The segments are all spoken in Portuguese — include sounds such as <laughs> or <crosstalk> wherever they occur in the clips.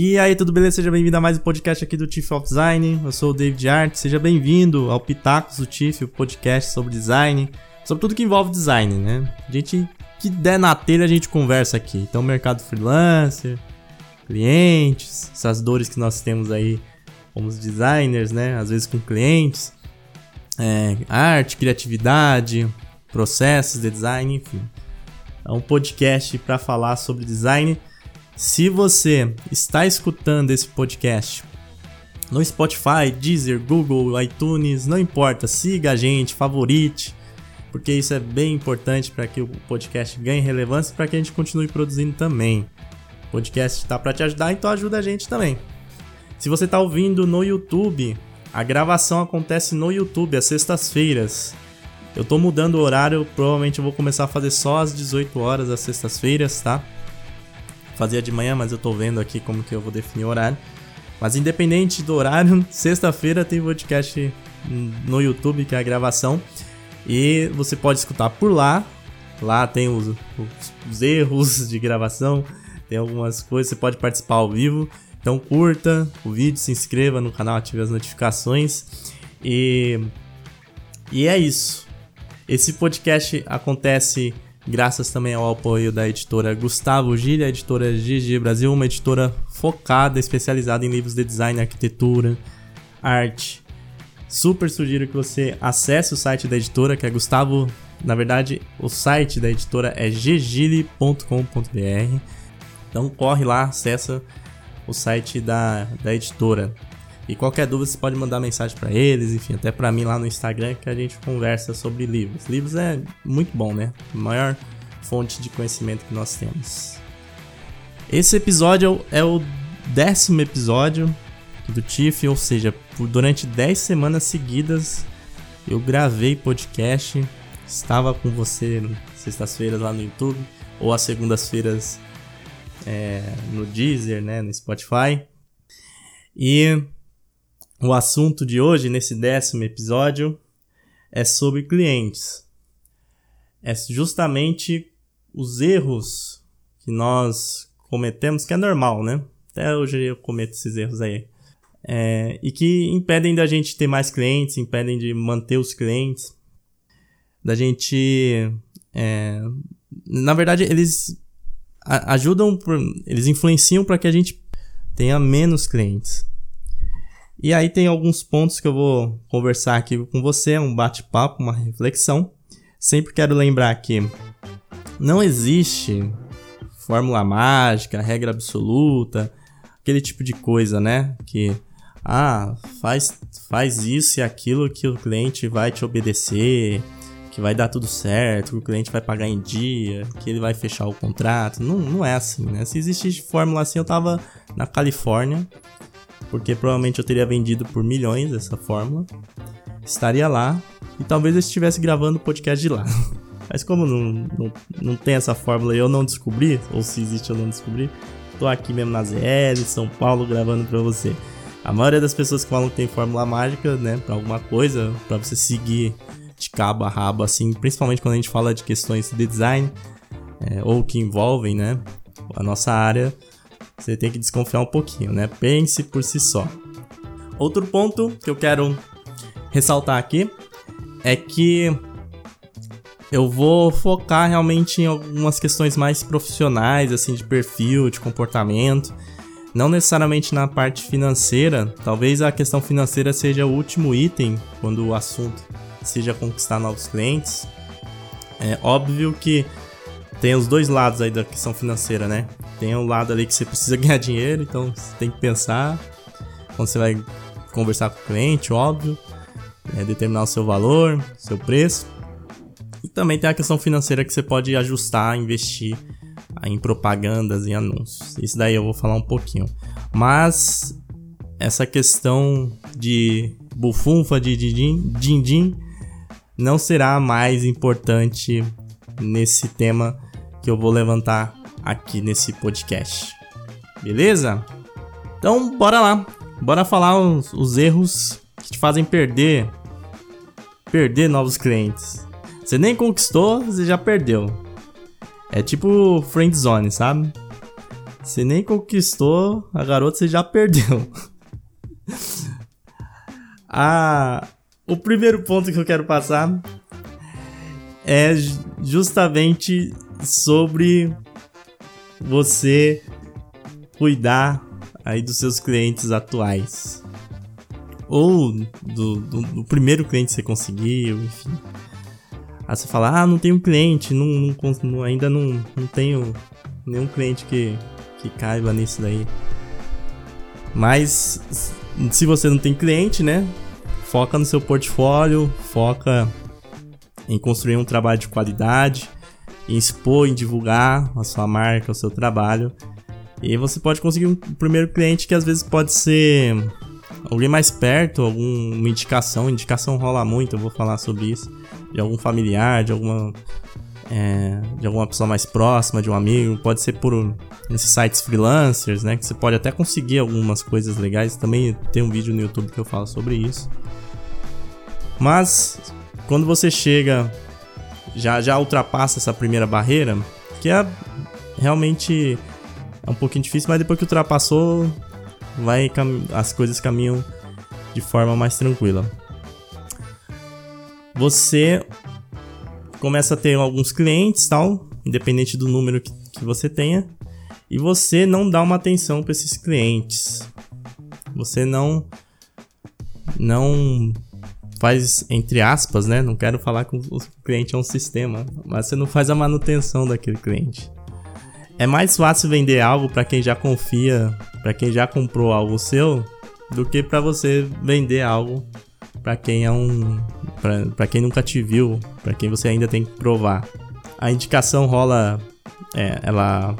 E aí, tudo beleza? Seja bem-vindo a mais um podcast aqui do Chief of Design. Eu sou o David Art. Seja bem-vindo ao Pitacos do Chief, o podcast sobre design, sobre tudo que envolve design, né? A gente que der na telha a gente conversa aqui. Então, mercado freelancer, clientes, essas dores que nós temos aí como designers, né? Às vezes com clientes, é, arte, criatividade, processos de design, enfim. É um podcast para falar sobre design. Se você está escutando esse podcast no Spotify, Deezer, Google, iTunes, não importa, siga a gente, favorite, porque isso é bem importante para que o podcast ganhe relevância e para que a gente continue produzindo também. O podcast está para te ajudar, então ajuda a gente também. Se você está ouvindo no YouTube, a gravação acontece no YouTube às sextas-feiras. Eu tô mudando o horário, provavelmente eu vou começar a fazer só às 18 horas às sextas-feiras, tá? Fazia de manhã, mas eu tô vendo aqui como que eu vou definir o horário. Mas independente do horário, <laughs> sexta-feira tem podcast no YouTube, que é a gravação. E você pode escutar por lá. Lá tem os, os, os erros de gravação, tem algumas coisas, você pode participar ao vivo. Então curta o vídeo, se inscreva no canal, ative as notificações. E, e é isso. Esse podcast acontece graças também ao apoio da editora Gustavo Gilha, a editora GG Brasil, uma editora focada, especializada em livros de design, arquitetura, arte. Super sugiro que você acesse o site da editora, que é Gustavo. Na verdade, o site da editora é ggile.com.br. Então corre lá, acessa o site da, da editora. E qualquer dúvida você pode mandar mensagem para eles, enfim, até para mim lá no Instagram que a gente conversa sobre livros. Livros é muito bom, né? A maior fonte de conhecimento que nós temos. Esse episódio é o décimo episódio do TIFF, ou seja, durante 10 semanas seguidas eu gravei podcast, estava com você sextas-feiras lá no YouTube, ou às segundas-feiras é, no Deezer, né, no Spotify. E o assunto de hoje, nesse décimo episódio, é sobre clientes. É justamente os erros que nós cometemos, que é normal, né? Até hoje eu cometo esses erros aí. É, e que impedem da gente ter mais clientes, impedem de manter os clientes, da gente. É, na verdade, eles ajudam, eles influenciam para que a gente tenha menos clientes. E aí tem alguns pontos que eu vou conversar aqui com você, um bate-papo, uma reflexão. Sempre quero lembrar que não existe fórmula mágica, regra absoluta, aquele tipo de coisa, né? Que ah, faz faz isso e aquilo que o cliente vai te obedecer que vai dar tudo certo, que o cliente vai pagar em dia, que ele vai fechar o contrato. Não, não é assim, né? Se existisse fórmula assim, eu tava na Califórnia, porque provavelmente eu teria vendido por milhões essa fórmula. Estaria lá e talvez eu estivesse gravando o podcast de lá. <laughs> Mas como não, não, não tem essa fórmula e eu não descobri, ou se existe eu não descobri, tô aqui mesmo na ZL, São Paulo, gravando pra você. A maioria das pessoas que falam que tem fórmula mágica, né, pra alguma coisa, para você seguir de cabo a rabo, assim, principalmente quando a gente fala de questões de design é, ou que envolvem, né, a nossa área, você tem que desconfiar um pouquinho, né? Pense por si só. Outro ponto que eu quero ressaltar aqui é que eu vou focar realmente em algumas questões mais profissionais, assim, de perfil, de comportamento. Não necessariamente na parte financeira. Talvez a questão financeira seja o último item quando o assunto seja conquistar novos clientes. É óbvio que tem os dois lados aí da questão financeira, né? Tem um lado ali que você precisa <laughs> ganhar dinheiro, então você tem que pensar quando você vai conversar com o cliente, óbvio, é, determinar o seu valor, seu preço. E também tem a questão financeira que você pode ajustar, investir em propagandas e anúncios. Isso daí eu vou falar um pouquinho. Mas essa questão de bufunfa, de din-din, não será mais importante nesse tema que eu vou levantar aqui nesse podcast. Beleza? Então, bora lá. Bora falar os, os erros que te fazem perder perder novos clientes. Você nem conquistou, você já perdeu. É tipo friend zone, sabe? Você nem conquistou a garota, você já perdeu. <laughs> ah, o primeiro ponto que eu quero passar é justamente sobre você cuidar aí dos seus clientes atuais. Ou do, do, do primeiro cliente que você conseguiu, enfim. Aí você fala, ah, não tenho cliente, não, não, ainda não, não tenho nenhum cliente que, que caiba nisso daí. Mas se você não tem cliente, né? Foca no seu portfólio, foca em construir um trabalho de qualidade, em expor, em divulgar a sua marca, o seu trabalho. E você pode conseguir um primeiro cliente que às vezes pode ser alguém mais perto, alguma indicação. Indicação rola muito, eu vou falar sobre isso. De algum familiar, de alguma. É, de alguma pessoa mais próxima, de um amigo. Pode ser por esses sites freelancers, né? Que você pode até conseguir algumas coisas legais. Também tem um vídeo no YouTube que eu falo sobre isso. Mas quando você chega, já, já ultrapassa essa primeira barreira, que é realmente é um pouquinho difícil, mas depois que ultrapassou, vai as coisas caminham de forma mais tranquila. Você começa a ter alguns clientes, tal, independente do número que, que você tenha, e você não dá uma atenção para esses clientes. Você não não faz entre aspas, né? Não quero falar que o cliente é um sistema, mas você não faz a manutenção daquele cliente. É mais fácil vender algo para quem já confia, para quem já comprou algo seu, do que para você vender algo para quem é um para quem nunca te viu, para quem você ainda tem que provar. A indicação rola é, ela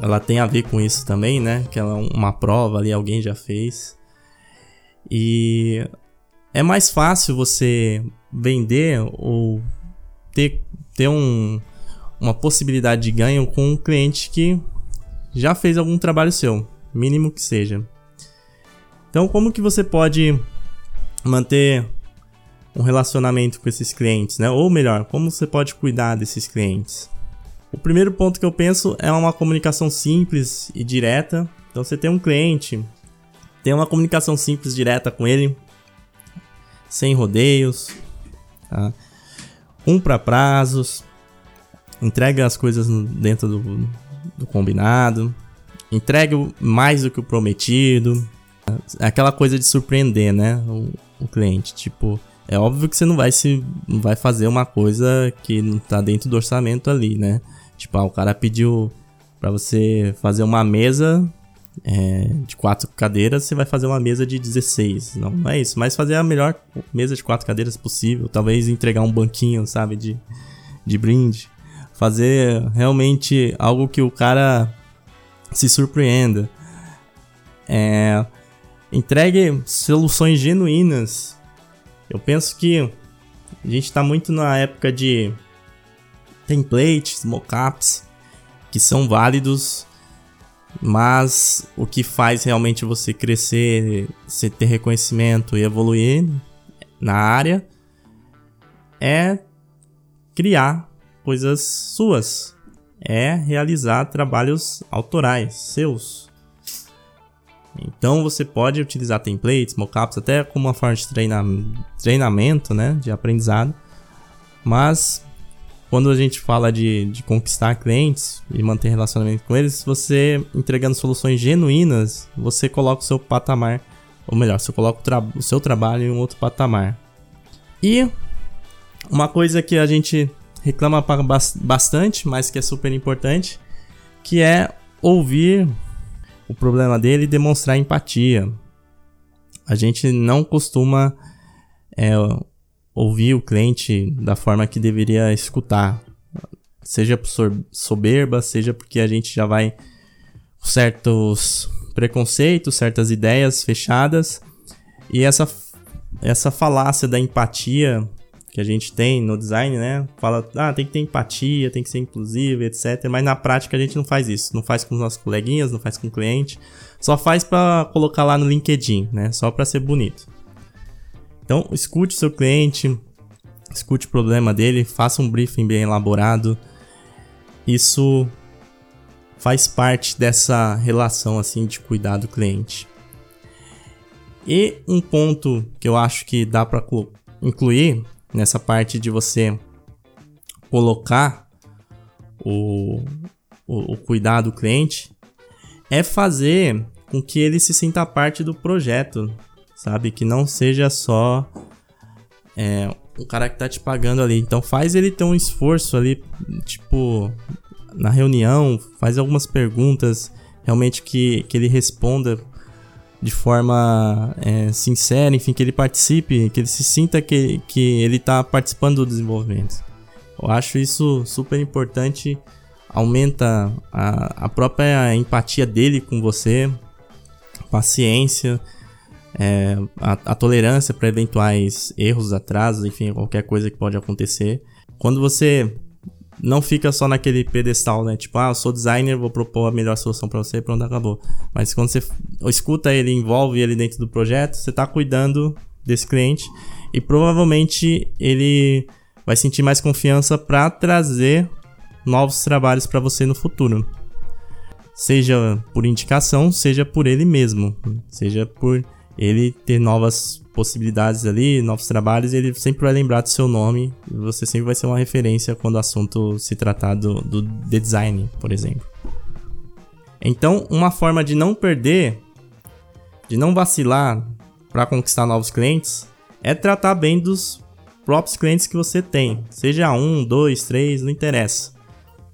ela tem a ver com isso também, né? Que ela é uma prova ali, alguém já fez. E é mais fácil você vender ou ter, ter um, uma possibilidade de ganho com um cliente que já fez algum trabalho seu, mínimo que seja. Então, como que você pode manter um relacionamento com esses clientes, né? Ou melhor, como você pode cuidar desses clientes? O primeiro ponto que eu penso é uma comunicação simples e direta. Então, você tem um cliente, tem uma comunicação simples, direta com ele, sem rodeios, tá? um para prazos, entrega as coisas dentro do, do combinado, entrega mais do que o prometido. É aquela coisa de surpreender, né? O, o, cliente. Tipo, é óbvio que você não vai se. não vai fazer uma coisa que não tá dentro do orçamento ali, né? Tipo, ah, o cara pediu para você fazer uma mesa é, de quatro cadeiras, você vai fazer uma mesa de 16. Não, não é isso. Mas fazer a melhor mesa de quatro cadeiras possível. Talvez entregar um banquinho, sabe? De, de brinde fazer realmente algo que o cara se surpreenda. É, entregue soluções genuínas. Eu penso que a gente está muito na época de templates, mockups, que são válidos, mas o que faz realmente você crescer, você ter reconhecimento e evoluir na área é criar coisas suas. É realizar trabalhos autorais, seus. Então você pode utilizar templates, mockups, até como uma forma de treina treinamento, né, de aprendizado. Mas quando a gente fala de, de conquistar clientes e manter relacionamento com eles, você entregando soluções genuínas, você coloca o seu patamar, ou melhor, você coloca o, o seu trabalho em um outro patamar. E uma coisa que a gente reclama bastante, mas que é super importante, que é ouvir o problema dele e demonstrar empatia. A gente não costuma é, ouvir o cliente da forma que deveria escutar, seja por soberba, seja porque a gente já vai com certos preconceitos, certas ideias fechadas, e essa, essa falácia da empatia que a gente tem no design, né? Fala, ah, tem que ter empatia, tem que ser inclusivo, etc. Mas na prática a gente não faz isso. Não faz com os nossos coleguinhas, não faz com o cliente. Só faz para colocar lá no LinkedIn, né? Só para ser bonito. Então, escute o seu cliente, escute o problema dele, faça um briefing bem elaborado. Isso faz parte dessa relação assim de cuidar do cliente. E um ponto que eu acho que dá para incluir nessa parte de você colocar o, o, o cuidar do cliente é fazer com que ele se sinta parte do projeto, sabe? Que não seja só é, o cara que tá te pagando ali. Então faz ele ter um esforço ali, tipo, na reunião, faz algumas perguntas realmente que, que ele responda de forma é, sincera, enfim, que ele participe, que ele se sinta que, que ele está participando do desenvolvimento. Eu acho isso super importante, aumenta a, a própria empatia dele com você, paciência, é, a, a tolerância para eventuais erros, atrasos, enfim, qualquer coisa que pode acontecer. Quando você não fica só naquele pedestal, né? Tipo, ah, eu sou designer, vou propor a melhor solução para você e pronto, acabou. Mas quando você escuta ele, envolve ele dentro do projeto, você está cuidando desse cliente e provavelmente ele vai sentir mais confiança para trazer novos trabalhos para você no futuro. Seja por indicação, seja por ele mesmo, seja por ele ter novas possibilidades ali, novos trabalhos, ele sempre vai lembrar do seu nome você sempre vai ser uma referência quando o assunto se tratar do, do design, por exemplo. Então, uma forma de não perder, de não vacilar para conquistar novos clientes, é tratar bem dos próprios clientes que você tem, seja um, dois, três, não interessa.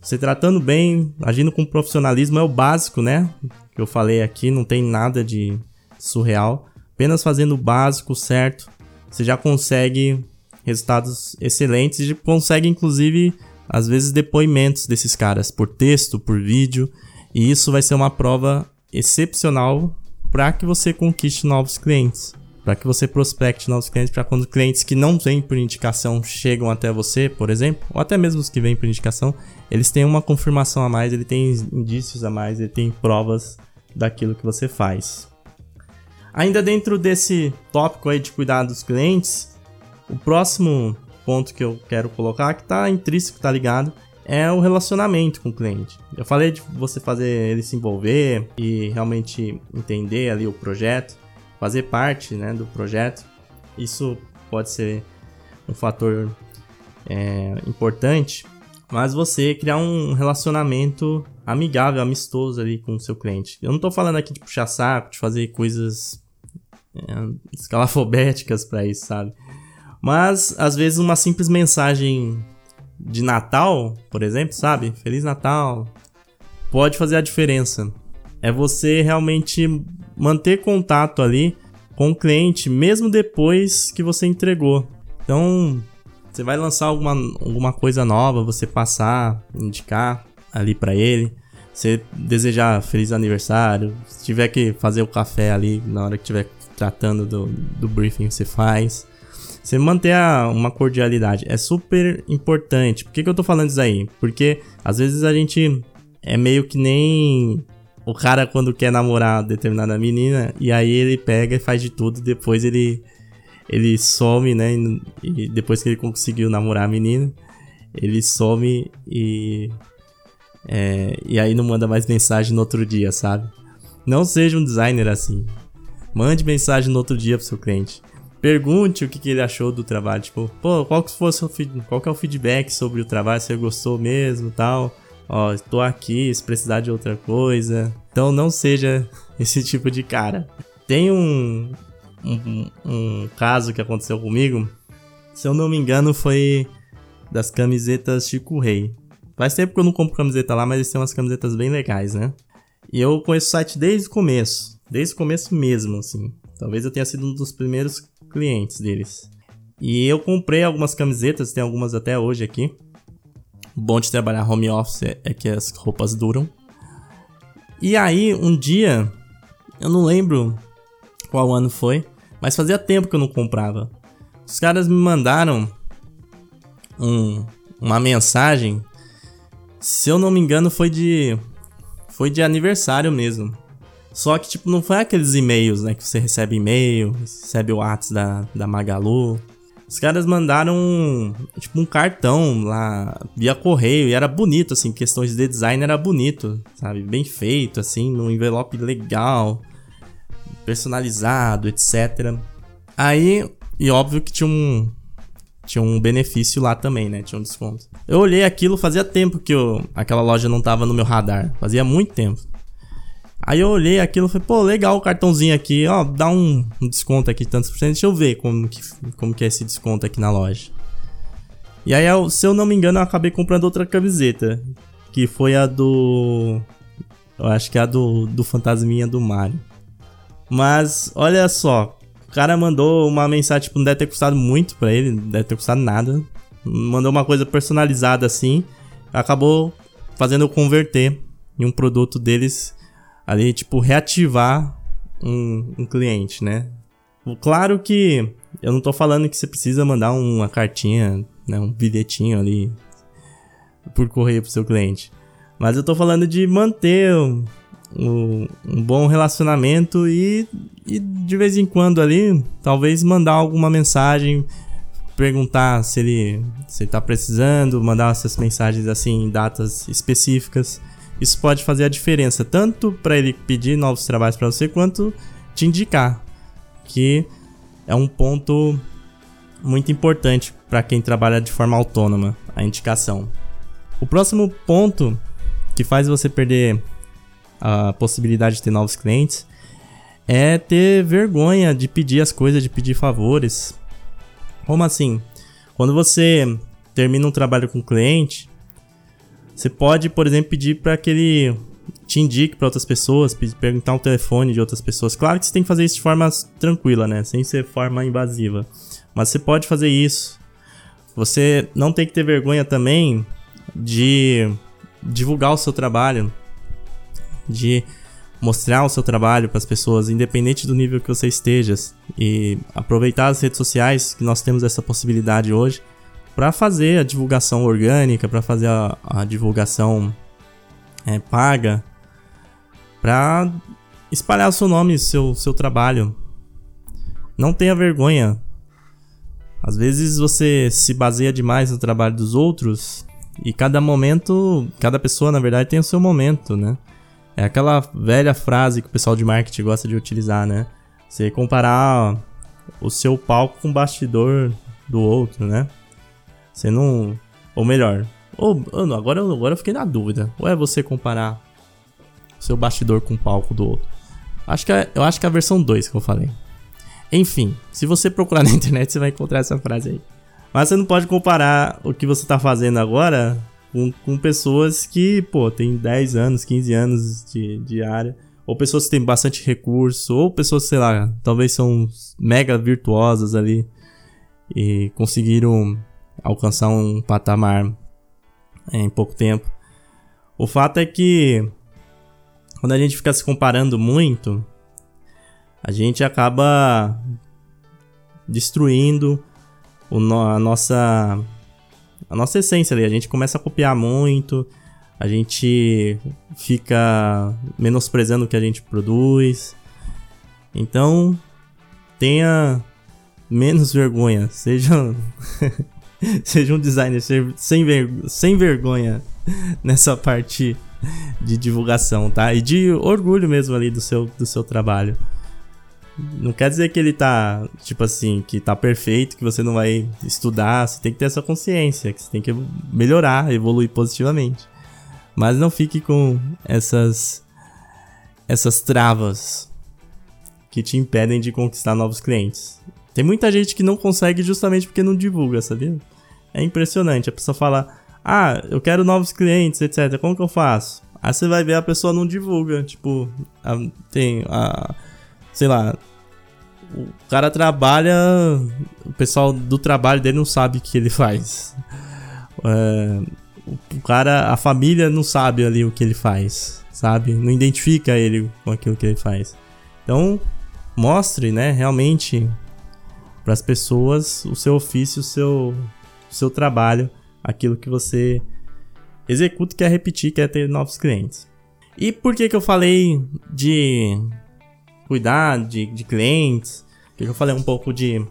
Você tratando bem, agindo com profissionalismo é o básico, né? Que eu falei aqui, não tem nada de surreal. Apenas fazendo o básico certo, você já consegue resultados excelentes e consegue inclusive às vezes depoimentos desses caras por texto, por vídeo, e isso vai ser uma prova excepcional para que você conquiste novos clientes, para que você prospecte novos clientes, para quando clientes que não vêm por indicação chegam até você, por exemplo, ou até mesmo os que vêm por indicação, eles têm uma confirmação a mais, ele tem indícios a mais, ele tem provas daquilo que você faz. Ainda dentro desse tópico aí de cuidar dos clientes, o próximo ponto que eu quero colocar, que está intrínseco, tá ligado, é o relacionamento com o cliente. Eu falei de você fazer ele se envolver e realmente entender ali o projeto, fazer parte né, do projeto. Isso pode ser um fator é, importante, mas você criar um relacionamento amigável, amistoso ali com o seu cliente. Eu não estou falando aqui de puxar saco, de fazer coisas é, escalafobéticas para isso, sabe? Mas às vezes uma simples mensagem de Natal, por exemplo, sabe? Feliz Natal, pode fazer a diferença. É você realmente manter contato ali com o cliente, mesmo depois que você entregou. Então, você vai lançar alguma, alguma coisa nova, você passar, indicar ali para ele. Você desejar feliz aniversário, se tiver que fazer o café ali na hora que tiver tratando do, do briefing, você faz. Você manter a, uma cordialidade é super importante. Por que, que eu tô falando isso aí? Porque às vezes a gente é meio que nem o cara quando quer namorar determinada menina e aí ele pega e faz de tudo, depois ele ele some, né? E depois que ele conseguiu namorar a menina, ele some e. É, e aí não manda mais mensagem no outro dia, sabe? Não seja um designer assim. Mande mensagem no outro dia pro seu cliente. Pergunte o que, que ele achou do trabalho. Tipo, pô, qual que, foi seu, qual que é o feedback sobre o trabalho? Se ele gostou mesmo tal. Ó, estou aqui se precisar de outra coisa. Então não seja <laughs> esse tipo de cara. Tem um, um, um caso que aconteceu comigo. Se eu não me engano, foi das camisetas Chico Rei. Faz tempo que eu não compro camiseta lá, mas eles têm umas camisetas bem legais, né? E eu conheço o site desde o começo. Desde o começo mesmo, assim. Talvez eu tenha sido um dos primeiros clientes deles. E eu comprei algumas camisetas, tem algumas até hoje aqui. O bom de trabalhar home office é que as roupas duram. E aí, um dia, eu não lembro qual ano foi, mas fazia tempo que eu não comprava. Os caras me mandaram um, uma mensagem, se eu não me engano, foi de foi de aniversário mesmo. Só que tipo não foi aqueles e-mails, né, que você recebe e-mail, recebe o WhatsApp da da Magalu. Os caras mandaram tipo um cartão lá via correio e era bonito assim, questões de design era bonito, sabe? Bem feito assim, num envelope legal, personalizado, etc. Aí, e óbvio que tinha um tinha um benefício lá também, né? Tinha um desconto. Eu olhei aquilo, fazia tempo que eu, aquela loja não tava no meu radar. Fazia muito tempo. Aí eu olhei aquilo e falei, pô, legal o cartãozinho aqui, ó, dá um, um, desconto aqui, tantos por cento, deixa eu ver como que, como que é esse desconto aqui na loja. E aí, se eu não me engano, eu acabei comprando outra camiseta, que foi a do... Eu acho que é a do, do Fantasminha do Mario. Mas, olha só, o cara mandou uma mensagem, tipo, não deve ter custado muito pra ele, não deve ter custado nada. Mandou uma coisa personalizada assim, acabou fazendo eu converter em um produto deles ali, tipo, reativar um, um cliente, né? Claro que eu não tô falando que você precisa mandar uma cartinha, né, um bilhetinho ali por correio pro seu cliente. Mas eu tô falando de manter um, um, bom relacionamento e, e de vez em quando ali, talvez mandar alguma mensagem, perguntar se ele, se ele tá precisando, mandar essas mensagens assim em datas específicas. Isso pode fazer a diferença tanto para ele pedir novos trabalhos para você quanto te indicar, que é um ponto muito importante para quem trabalha de forma autônoma, a indicação. O próximo ponto que faz você perder a possibilidade de ter novos clientes é ter vergonha de pedir as coisas, de pedir favores. Como assim? Quando você termina um trabalho com um cliente, você pode, por exemplo, pedir para que ele te indique para outras pessoas, perguntar um telefone de outras pessoas. Claro que você tem que fazer isso de forma tranquila, né? Sem ser forma invasiva. Mas você pode fazer isso. Você não tem que ter vergonha também de divulgar o seu trabalho, de mostrar o seu trabalho para as pessoas, independente do nível que você esteja, e aproveitar as redes sociais, que nós temos essa possibilidade hoje, para fazer a divulgação orgânica, para fazer a, a divulgação é, paga, para espalhar o seu nome, seu seu trabalho. Não tenha vergonha. Às vezes você se baseia demais no trabalho dos outros e cada momento, cada pessoa na verdade tem o seu momento, né? É aquela velha frase que o pessoal de marketing gosta de utilizar, né? Você comparar o seu palco com o bastidor do outro, né? Você não. Ou melhor. Ou, agora, agora eu fiquei na dúvida. Ou é você comparar o seu bastidor com o palco do outro? Acho que é, eu acho que é a versão 2 que eu falei. Enfim, se você procurar na <laughs> internet, você vai encontrar essa frase aí. Mas você não pode comparar o que você tá fazendo agora com, com pessoas que, pô, tem 10 anos, 15 anos de, de área. Ou pessoas que têm bastante recurso, ou pessoas, sei lá, talvez são mega virtuosas ali e conseguiram alcançar um patamar em pouco tempo. O fato é que quando a gente fica se comparando muito, a gente acaba destruindo a nossa a nossa essência ali. A gente começa a copiar muito, a gente fica menosprezando o que a gente produz. Então, tenha menos vergonha, <laughs> seja seja um designer sem, sem vergonha nessa parte de divulgação, tá? E de orgulho mesmo ali do seu, do seu trabalho. Não quer dizer que ele tá, tipo assim, que tá perfeito, que você não vai estudar, você tem que ter essa consciência, que você tem que melhorar, evoluir positivamente. Mas não fique com essas essas travas que te impedem de conquistar novos clientes. Tem muita gente que não consegue justamente porque não divulga, sabia? É impressionante. A pessoa fala: Ah, eu quero novos clientes, etc. Como que eu faço? Aí você vai ver a pessoa não divulga. Tipo, a, tem a. Sei lá. O cara trabalha. O pessoal do trabalho dele não sabe o que ele faz. É, o cara. A família não sabe ali o que ele faz. Sabe? Não identifica ele com aquilo que ele faz. Então, mostre, né, realmente para as pessoas o seu ofício, o seu, o seu trabalho, aquilo que você executa, quer repetir, quer ter novos clientes. E por que que eu falei de cuidar de, de clientes? Que, eu falei um pouco de, de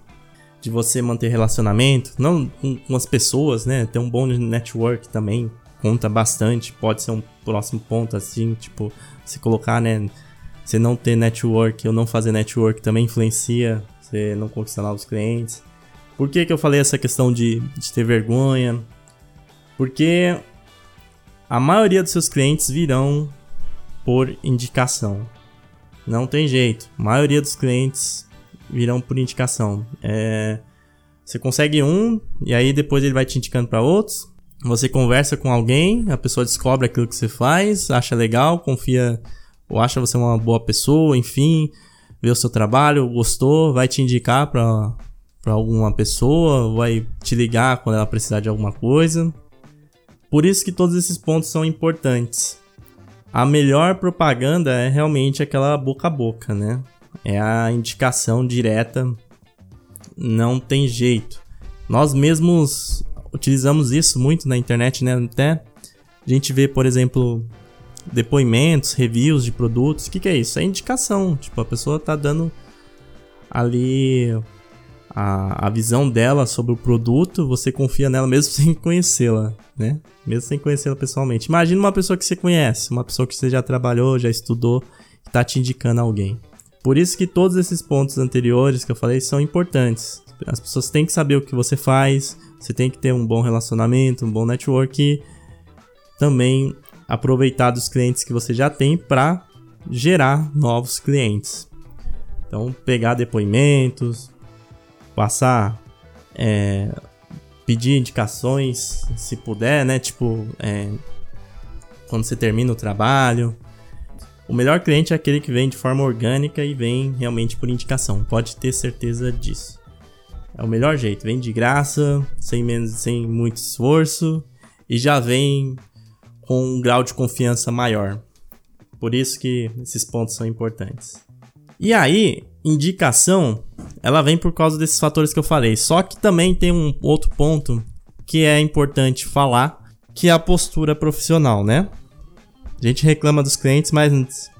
de você manter relacionamento, não com, com as pessoas, né? Ter um bom network também conta bastante. Pode ser um próximo ponto, assim, tipo, se colocar, né? Você não ter network ou não fazer network também influencia você não conquistar novos clientes. Por que, que eu falei essa questão de, de ter vergonha? Porque a maioria dos seus clientes virão por indicação. Não tem jeito. A maioria dos clientes virão por indicação. É, você consegue um e aí depois ele vai te indicando para outros. Você conversa com alguém, a pessoa descobre aquilo que você faz, acha legal, confia ou acha você uma boa pessoa, enfim, vê o seu trabalho, gostou, vai te indicar para para alguma pessoa, vai te ligar quando ela precisar de alguma coisa. Por isso que todos esses pontos são importantes. A melhor propaganda é realmente aquela boca a boca, né? É a indicação direta. Não tem jeito. Nós mesmos utilizamos isso muito na internet, né? Até a gente vê, por exemplo, depoimentos, reviews de produtos. O que, que é isso? É indicação. Tipo, a pessoa tá dando ali a, a visão dela sobre o produto, você confia nela mesmo <laughs> sem conhecê-la, né? Mesmo sem conhecê-la pessoalmente. Imagina uma pessoa que você conhece, uma pessoa que você já trabalhou, já estudou, que tá te indicando alguém. Por isso que todos esses pontos anteriores que eu falei são importantes. As pessoas têm que saber o que você faz, você tem que ter um bom relacionamento, um bom network também aproveitar dos clientes que você já tem para gerar novos clientes. Então, pegar depoimentos, passar, é, pedir indicações, se puder, né? Tipo, é, quando você termina o trabalho. O melhor cliente é aquele que vem de forma orgânica e vem realmente por indicação. Pode ter certeza disso. É o melhor jeito. Vem de graça, sem, menos, sem muito esforço e já vem com um grau de confiança maior. Por isso que esses pontos são importantes. E aí, indicação, ela vem por causa desses fatores que eu falei. Só que também tem um outro ponto que é importante falar, que é a postura profissional, né? A gente reclama dos clientes, mas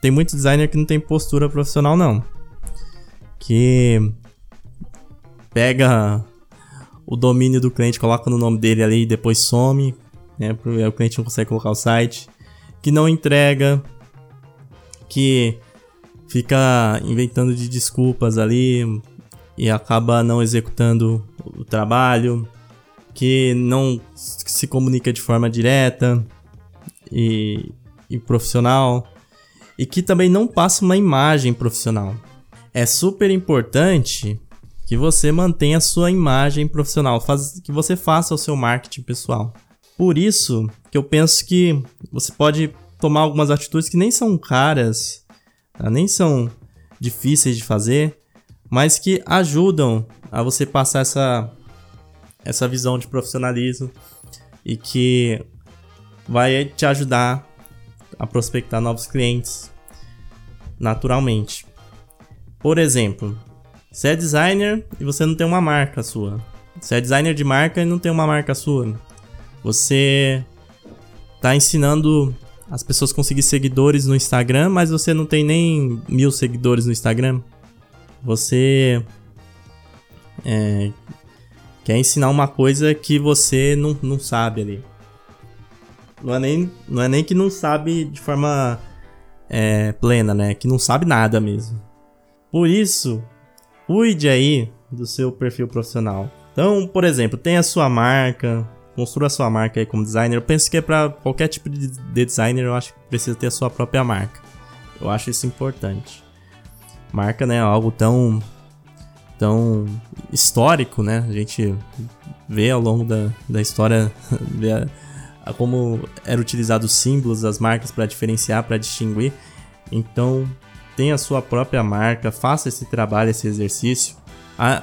tem muito designer que não tem postura profissional não. Que pega o domínio do cliente, coloca no nome dele ali e depois some, né? O cliente não consegue colocar o site, que não entrega, que fica inventando de desculpas ali e acaba não executando o trabalho, que não se comunica de forma direta e, e profissional, e que também não passa uma imagem profissional. É super importante que você mantenha a sua imagem profissional, faz, que você faça o seu marketing pessoal. Por isso que eu penso que você pode tomar algumas atitudes que nem são caras? Nem são difíceis de fazer, mas que ajudam a você passar essa, essa visão de profissionalismo e que vai te ajudar a prospectar novos clientes naturalmente. Por exemplo, você é designer e você não tem uma marca sua. Você é designer de marca e não tem uma marca sua. Você está ensinando as pessoas conseguir seguidores no Instagram, mas você não tem nem mil seguidores no Instagram. Você é, quer ensinar uma coisa que você não, não sabe ali. Não é, nem, não é nem que não sabe de forma é, plena, né? Que não sabe nada mesmo. Por isso, cuide aí do seu perfil profissional. Então, por exemplo, tem a sua marca, construa sua marca aí como designer. Eu penso que é para qualquer tipo de designer, eu acho que precisa ter a sua própria marca. Eu acho isso importante. Marca, né, é algo tão tão histórico, né? A gente vê ao longo da, da história <laughs> vê a, a como eram utilizados os símbolos das marcas para diferenciar, para distinguir. Então, tenha a sua própria marca, faça esse trabalho, esse exercício,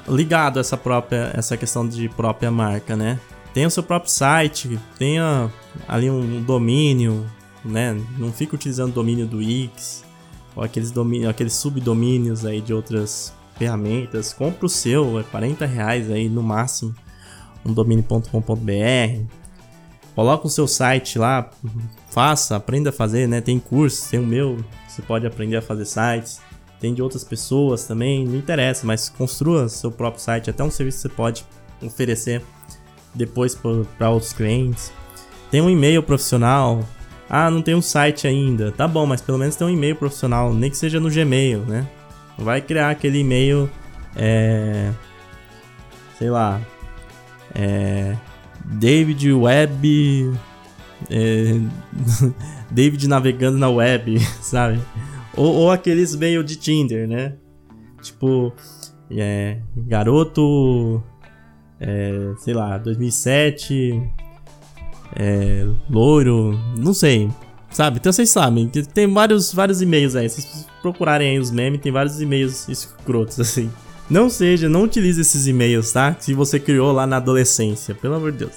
ligado a essa própria essa questão de própria marca, né? Tenha o seu próprio site, tenha ali um domínio, né? Não fique utilizando o domínio do Wix ou aqueles, domínios, aqueles subdomínios aí de outras ferramentas. Compre o seu, é 40 reais aí no máximo, um domínio.com.br. Coloca o seu site lá, faça, aprenda a fazer, né? Tem cursos, tem o meu, você pode aprender a fazer sites. tem de outras pessoas também, não interessa, mas construa seu próprio site, até um serviço que você pode oferecer depois para outros clientes. Tem um e-mail profissional. Ah, não tem um site ainda. Tá bom, mas pelo menos tem um e-mail profissional, nem que seja no Gmail, né? Vai criar aquele e-mail, é, sei lá, é, David Web, é, <laughs> David navegando na web, <laughs> sabe? Ou, ou aqueles e-mail de Tinder, né? Tipo, é, garoto, é, sei lá, 2007, é, loiro, não sei, sabe? Então vocês sabem, tem vários, vários e-mails aí, se vocês procurarem aí os memes, tem vários e-mails escrotos <laughs> assim. Não seja, não utilize esses e-mails, tá? Se você criou lá na adolescência, pelo amor de Deus.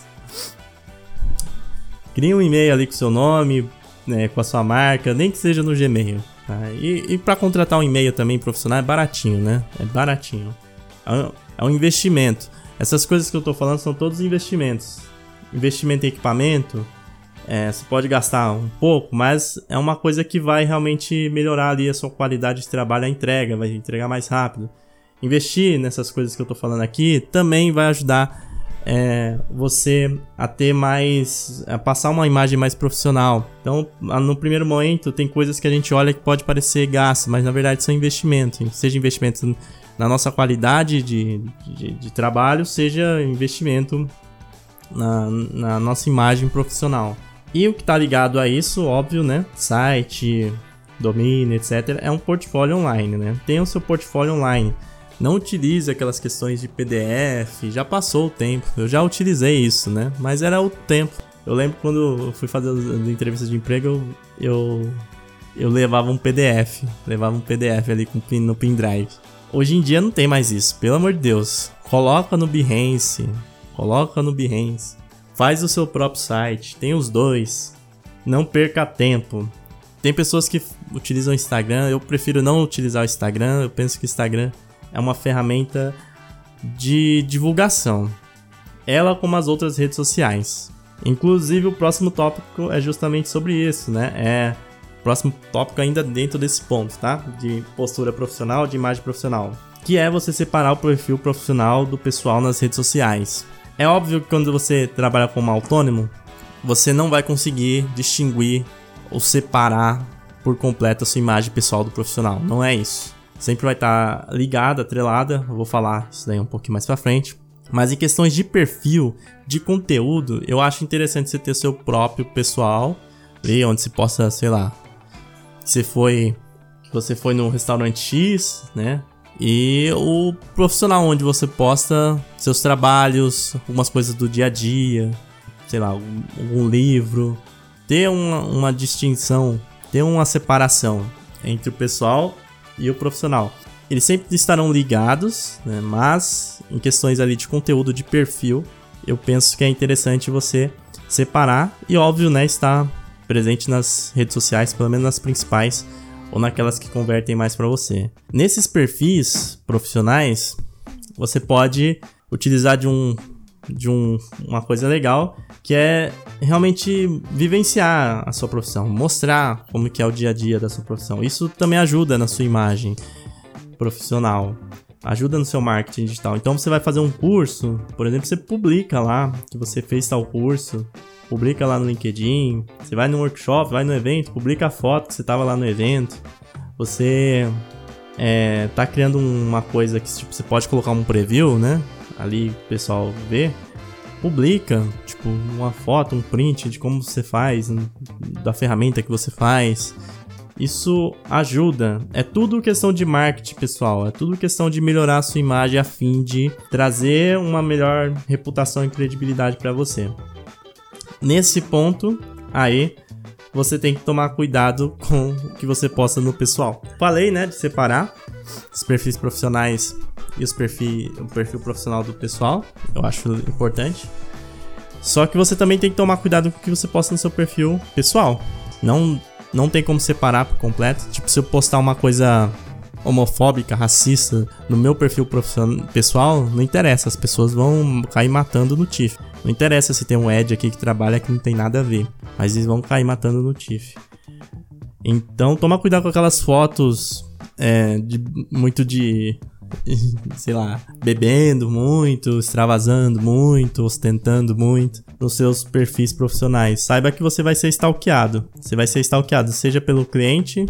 Crie um e-mail ali com seu nome, né, com a sua marca, nem que seja no Gmail. Tá? E, e para contratar um e-mail também profissional é baratinho, né? É baratinho. É um, é um investimento. Essas coisas que eu tô falando são todos investimentos. Investimento em equipamento, é, você pode gastar um pouco, mas é uma coisa que vai realmente melhorar ali a sua qualidade de trabalho, a entrega, vai entregar mais rápido. Investir nessas coisas que eu tô falando aqui também vai ajudar é, você a ter mais. a passar uma imagem mais profissional. Então, no primeiro momento, tem coisas que a gente olha que pode parecer gasto, mas na verdade são investimentos. Seja investimento na nossa qualidade de, de, de trabalho, seja investimento na, na nossa imagem profissional. E o que está ligado a isso, óbvio, né? Site, domínio, etc. É um portfólio online, né? Tenha o seu portfólio online. Não utilize aquelas questões de PDF, já passou o tempo. Eu já utilizei isso, né? Mas era o tempo. Eu lembro quando eu fui fazer as entrevistas de emprego, eu, eu, eu levava um PDF. Levava um PDF ali no pendrive. Hoje em dia não tem mais isso, pelo amor de Deus. Coloca no Behance. Coloca no Behance. Faz o seu próprio site. Tem os dois. Não perca tempo. Tem pessoas que utilizam o Instagram. Eu prefiro não utilizar o Instagram. Eu penso que o Instagram é uma ferramenta de divulgação. Ela como as outras redes sociais. Inclusive o próximo tópico é justamente sobre isso, né? É próximo tópico ainda dentro desse ponto, tá? De postura profissional, de imagem profissional, que é você separar o perfil profissional do pessoal nas redes sociais. É óbvio que quando você trabalha como autônomo, você não vai conseguir distinguir ou separar por completo a sua imagem pessoal do profissional. Não é isso sempre vai estar tá ligada, atrelada. Eu vou falar isso daí um pouquinho mais pra frente. Mas em questões de perfil, de conteúdo, eu acho interessante você ter seu próprio pessoal ali, onde se possa, sei lá, você foi, você foi no restaurante X, né? E o profissional onde você posta seus trabalhos, algumas coisas do dia a dia, sei lá, algum livro, ter uma, uma distinção, ter uma separação entre o pessoal e o profissional. Eles sempre estarão ligados, né? mas em questões ali de conteúdo, de perfil, eu penso que é interessante você separar e, óbvio, né, estar presente nas redes sociais, pelo menos nas principais ou naquelas que convertem mais para você. Nesses perfis profissionais, você pode utilizar de um de um, uma coisa legal que é realmente vivenciar a sua profissão, mostrar como que é o dia a dia da sua profissão. Isso também ajuda na sua imagem profissional, ajuda no seu marketing digital. Então você vai fazer um curso, por exemplo, você publica lá que você fez tal curso, publica lá no LinkedIn, você vai no workshop, vai no evento, publica a foto que você estava lá no evento. Você é, tá criando uma coisa que tipo, você pode colocar um preview, né? Ali o pessoal vê publica, tipo, uma foto, um print de como você faz, da ferramenta que você faz. Isso ajuda. É tudo questão de marketing, pessoal. É tudo questão de melhorar a sua imagem a fim de trazer uma melhor reputação e credibilidade para você. Nesse ponto, aí você tem que tomar cuidado com o que você posta no pessoal. Falei, né, de separar os perfis profissionais e os perfil, o perfil profissional do pessoal. Eu acho importante. Só que você também tem que tomar cuidado com o que você posta no seu perfil pessoal. Não, não tem como separar por completo. Tipo, se eu postar uma coisa homofóbica, racista no meu perfil pessoal, não interessa. As pessoas vão cair matando no TIFF. Não interessa se tem um Ed aqui que trabalha que não tem nada a ver. Mas eles vão cair matando no TIFF. Então, toma cuidado com aquelas fotos é, de, muito de <laughs> sei lá, bebendo muito, extravasando muito, ostentando muito nos seus perfis profissionais. Saiba que você vai ser stalkeado. Você vai ser stalkeado, seja pelo cliente,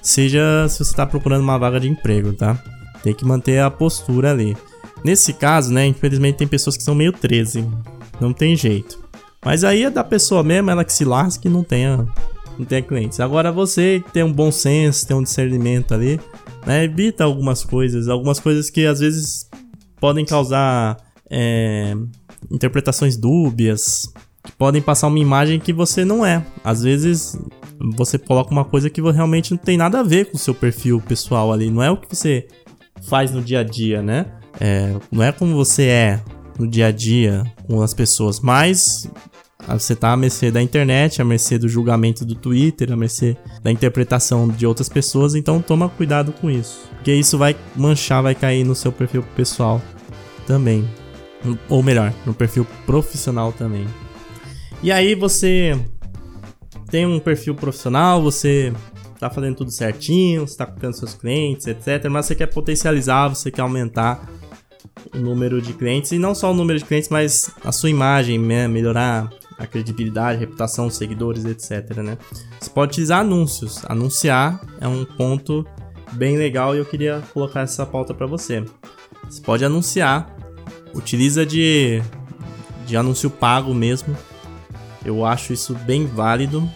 seja se você está procurando uma vaga de emprego, tá? Tem que manter a postura ali. Nesse caso, né, infelizmente tem pessoas que são meio 13. Não tem jeito. Mas aí é da pessoa mesmo, ela que se lasca e não tenha, não tenha clientes. Agora você que tem um bom senso, tem um discernimento ali, né, evita algumas coisas. Algumas coisas que às vezes podem causar é, interpretações dúbias, que podem passar uma imagem que você não é. Às vezes você coloca uma coisa que realmente não tem nada a ver com o seu perfil pessoal ali. Não é o que você faz no dia a dia, né? É, não é como você é no dia a dia com as pessoas, mas você tá à mercê da internet, à mercê do julgamento do Twitter, à mercê da interpretação de outras pessoas, então toma cuidado com isso. Porque isso vai manchar, vai cair no seu perfil pessoal também. Ou melhor, no perfil profissional também. E aí você tem um perfil profissional, você tá fazendo tudo certinho, você tá cuidando seus clientes, etc. Mas você quer potencializar, você quer aumentar o número de clientes, e não só o número de clientes, mas a sua imagem, né? melhorar a credibilidade, a reputação, os seguidores, etc. Né? Você pode utilizar anúncios. Anunciar é um ponto bem legal e eu queria colocar essa pauta para você. Você pode anunciar, utiliza de, de anúncio pago mesmo. Eu acho isso bem válido.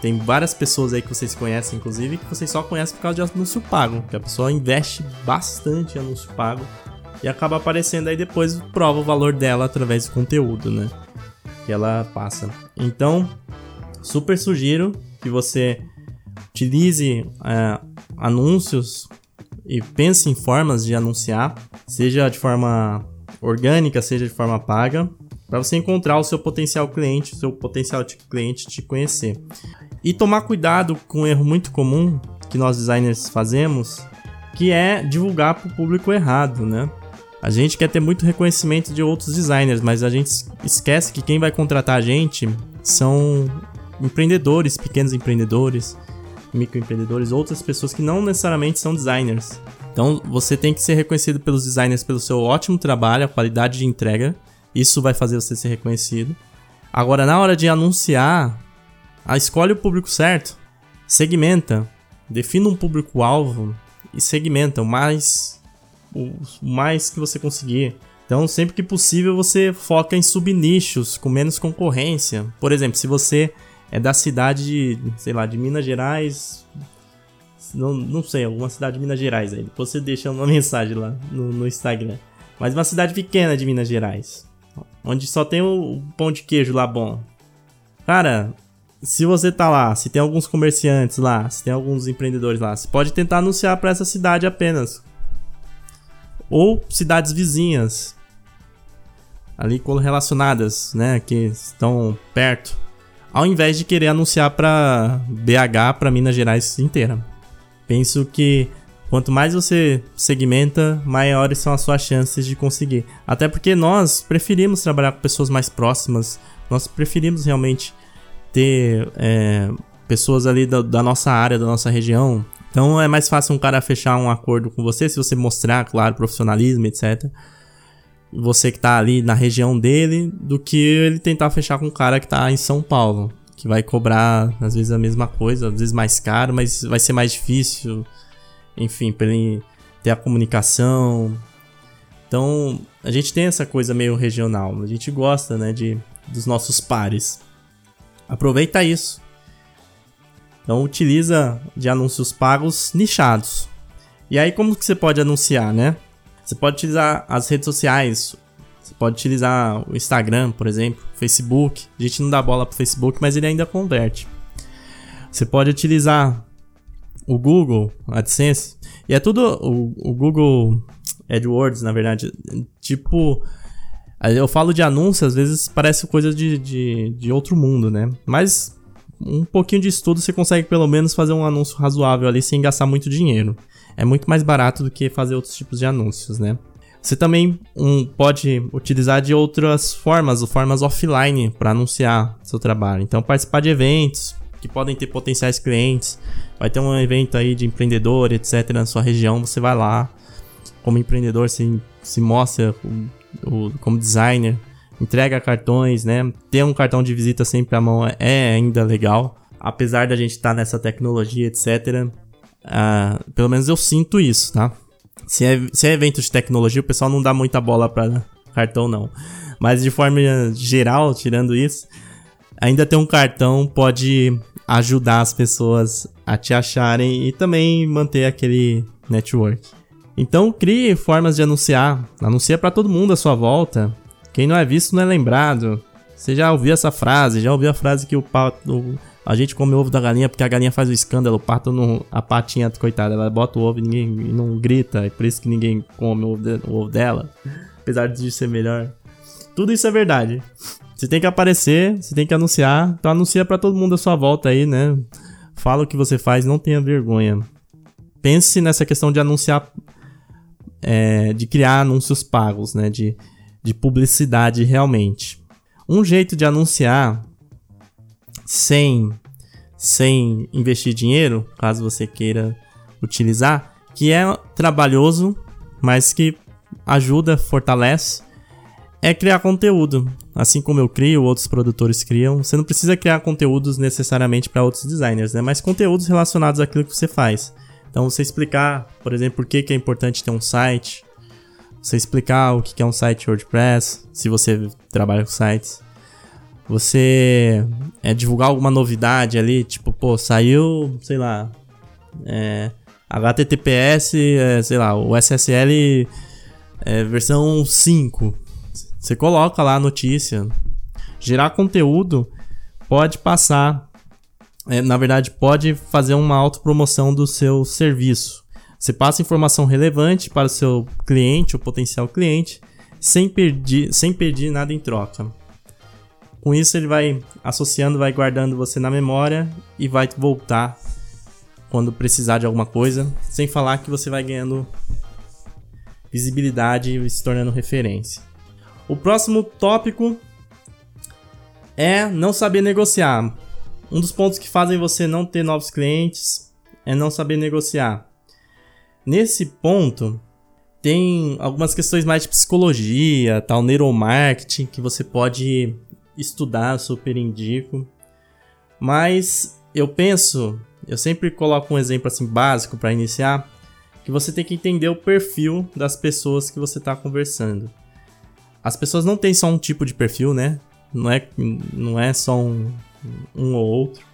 Tem várias pessoas aí que vocês conhecem, inclusive, que vocês só conhecem por causa de anúncio pago. Que a pessoa investe bastante em anúncio pago e acaba aparecendo aí depois prova o valor dela através do conteúdo, né? Que ela passa. Então, super sugiro que você utilize é, anúncios e pense em formas de anunciar, seja de forma orgânica, seja de forma paga, para você encontrar o seu potencial cliente, o seu potencial cliente te conhecer. E tomar cuidado com um erro muito comum que nós designers fazemos, que é divulgar para o público errado, né? A gente quer ter muito reconhecimento de outros designers, mas a gente esquece que quem vai contratar a gente são empreendedores, pequenos empreendedores, microempreendedores, outras pessoas que não necessariamente são designers. Então você tem que ser reconhecido pelos designers pelo seu ótimo trabalho, a qualidade de entrega. Isso vai fazer você ser reconhecido. Agora, na hora de anunciar, a escolhe o público certo, segmenta, defina um público-alvo e segmenta o mais o mais que você conseguir. Então, sempre que possível, você foca em subnichos com menos concorrência. Por exemplo, se você é da cidade de, sei lá, de Minas Gerais, não, não sei, alguma cidade de Minas Gerais aí. Você deixa uma <laughs> mensagem lá no, no Instagram. Mas uma cidade pequena de Minas Gerais, onde só tem o, o pão de queijo lá bom. Cara, se você tá lá, se tem alguns comerciantes lá, se tem alguns empreendedores lá, você pode tentar anunciar para essa cidade apenas ou cidades vizinhas ali relacionadas, né, que estão perto, ao invés de querer anunciar para BH, para Minas Gerais inteira. Penso que quanto mais você segmenta, maiores são as suas chances de conseguir. Até porque nós preferimos trabalhar com pessoas mais próximas, nós preferimos realmente ter é, pessoas ali da, da nossa área, da nossa região, então é mais fácil um cara fechar um acordo com você se você mostrar, claro, profissionalismo, etc. Você que tá ali na região dele, do que ele tentar fechar com um cara que tá em São Paulo, que vai cobrar às vezes a mesma coisa, às vezes mais caro, mas vai ser mais difícil, enfim, para ele ter a comunicação. Então, a gente tem essa coisa meio regional, a gente gosta, né, de dos nossos pares. Aproveita isso. Então utiliza de anúncios pagos nichados. E aí como que você pode anunciar, né? Você pode utilizar as redes sociais. Você pode utilizar o Instagram, por exemplo, Facebook. A gente não dá bola pro Facebook, mas ele ainda converte. Você pode utilizar o Google AdSense. E é tudo o, o Google AdWords, na verdade. Tipo, eu falo de anúncios, às vezes parece coisa de, de, de outro mundo, né? Mas um pouquinho de estudo você consegue pelo menos fazer um anúncio razoável ali sem gastar muito dinheiro. É muito mais barato do que fazer outros tipos de anúncios, né? Você também um, pode utilizar de outras formas, formas offline para anunciar seu trabalho. Então, participar de eventos, que podem ter potenciais clientes. Vai ter um evento aí de empreendedor, etc. na sua região, você vai lá. Como empreendedor, se, se mostra o, o, como designer, entrega cartões, né? Ter um cartão de visita sempre à mão é ainda legal. Apesar da gente estar tá nessa tecnologia, etc. Uh, pelo menos eu sinto isso, tá? Se é, se é evento de tecnologia, o pessoal não dá muita bola para cartão, não. Mas de forma geral, tirando isso, ainda ter um cartão pode ajudar as pessoas a te acharem e também manter aquele network. Então crie formas de anunciar. Anuncia para todo mundo à sua volta. Quem não é visto não é lembrado. Você já ouviu essa frase? Já ouviu a frase que o pato. A gente come o ovo da galinha porque a galinha faz o escândalo, o pato não. A patinha, coitada, ela bota o ovo e ninguém não grita. É por isso que ninguém come o ovo, o ovo dela. <laughs> Apesar de ser melhor. Tudo isso é verdade. Você tem que aparecer, você tem que anunciar. Então anuncia para todo mundo à sua volta aí, né? Fala o que você faz, não tenha vergonha. Pense nessa questão de anunciar, é, de criar anúncios pagos, né? De, de publicidade realmente. Um jeito de anunciar sem, sem investir dinheiro, caso você queira utilizar, que é trabalhoso, mas que ajuda, fortalece, é criar conteúdo. Assim como eu crio, outros produtores criam. Você não precisa criar conteúdos necessariamente para outros designers, né? Mas conteúdos relacionados àquilo que você faz. Então, você explicar, por exemplo, por que, que é importante ter um site. Você explicar o que é um site WordPress, se você trabalha com sites. Você é, divulgar alguma novidade ali, tipo, pô, saiu, sei lá, é, HTTPS, é, sei lá, o SSL é, versão 5. Você coloca lá a notícia. Gerar conteúdo pode passar, é, na verdade, pode fazer uma autopromoção do seu serviço. Você passa informação relevante para o seu cliente, o potencial cliente, sem pedir, sem pedir nada em troca. Com isso, ele vai associando, vai guardando você na memória e vai voltar quando precisar de alguma coisa, sem falar que você vai ganhando visibilidade e se tornando referência. O próximo tópico é não saber negociar. Um dos pontos que fazem você não ter novos clientes é não saber negociar. Nesse ponto, tem algumas questões mais de psicologia, tal, neuromarketing, que você pode estudar, super indico. Mas eu penso, eu sempre coloco um exemplo assim básico para iniciar, que você tem que entender o perfil das pessoas que você está conversando as pessoas não têm só um tipo de perfil, né? Não é, não é só um, um ou outro.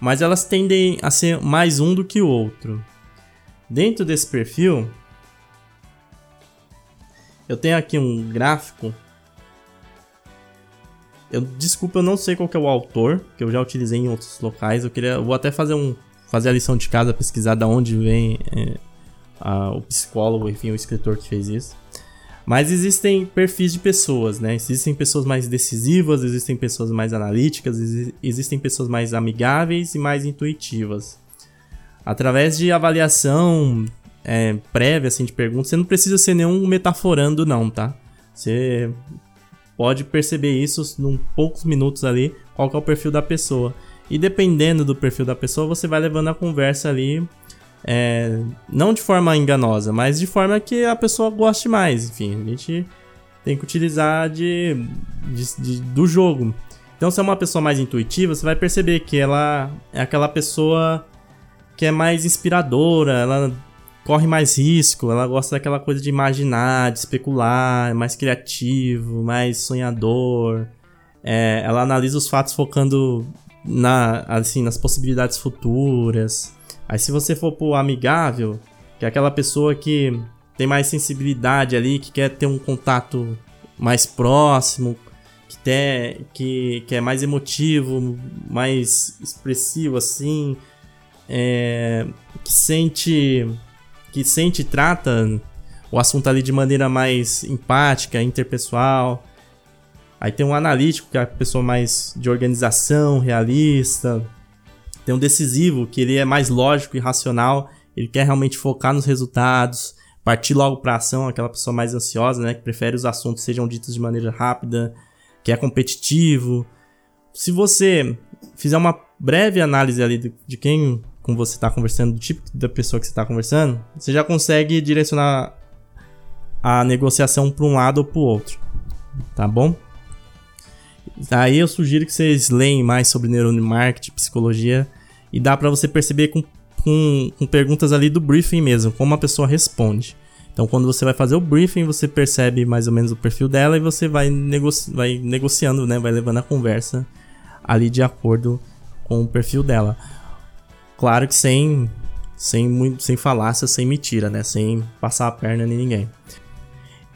Mas elas tendem a ser mais um do que o outro. Dentro desse perfil, eu tenho aqui um gráfico. Eu desculpa, eu não sei qual é o autor, que eu já utilizei em outros locais. Eu queria, vou até fazer um fazer a lição de casa, pesquisar da onde vem é, a, o psicólogo, enfim, o escritor que fez isso. Mas existem perfis de pessoas, né? Existem pessoas mais decisivas, existem pessoas mais analíticas, existem pessoas mais amigáveis e mais intuitivas. Através de avaliação é, prévia, assim, de perguntas, você não precisa ser nenhum metaforando, não, tá? Você pode perceber isso em poucos minutos ali, qual é o perfil da pessoa. E dependendo do perfil da pessoa, você vai levando a conversa ali é, não de forma enganosa, mas de forma que a pessoa goste mais. Enfim, a gente tem que utilizar de, de, de, do jogo. Então, se é uma pessoa mais intuitiva, você vai perceber que ela é aquela pessoa que é mais inspiradora, ela corre mais risco, ela gosta daquela coisa de imaginar, de especular, é mais criativo, mais sonhador. É, ela analisa os fatos focando na, assim, nas possibilidades futuras. Aí se você for pro amigável, que é aquela pessoa que tem mais sensibilidade ali, que quer ter um contato mais próximo, que, ter, que, que é mais emotivo, mais expressivo assim, é, que sente que sente e trata o assunto ali de maneira mais empática, interpessoal. Aí tem um analítico, que é a pessoa mais de organização, realista, tem um decisivo, que ele é mais lógico e racional, ele quer realmente focar nos resultados, partir logo para ação, aquela pessoa mais ansiosa, né, que prefere os assuntos sejam ditos de maneira rápida, que é competitivo. Se você fizer uma breve análise ali de, de quem com você está conversando, do tipo da pessoa que você está conversando, você já consegue direcionar a negociação para um lado ou para o outro, tá bom? Aí eu sugiro que vocês leem mais sobre neuromarketing, psicologia e dá para você perceber com, com, com perguntas ali do briefing mesmo, como a pessoa responde. Então, quando você vai fazer o briefing, você percebe mais ou menos o perfil dela e você vai, negoci vai negociando, né? Vai levando a conversa ali de acordo com o perfil dela. Claro que sem, sem, muito, sem falácia, sem mentira, né? Sem passar a perna em ninguém.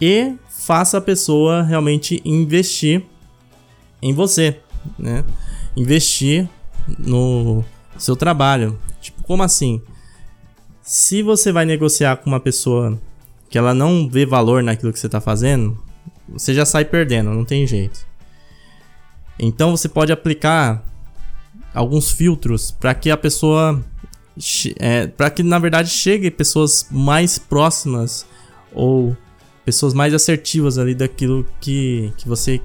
E faça a pessoa realmente investir em você, né? Investir no seu trabalho. Tipo, como assim? Se você vai negociar com uma pessoa que ela não vê valor naquilo que você está fazendo, você já sai perdendo, não tem jeito. Então você pode aplicar alguns filtros para que a pessoa é, para que na verdade chegue pessoas mais próximas ou pessoas mais assertivas ali daquilo que, que você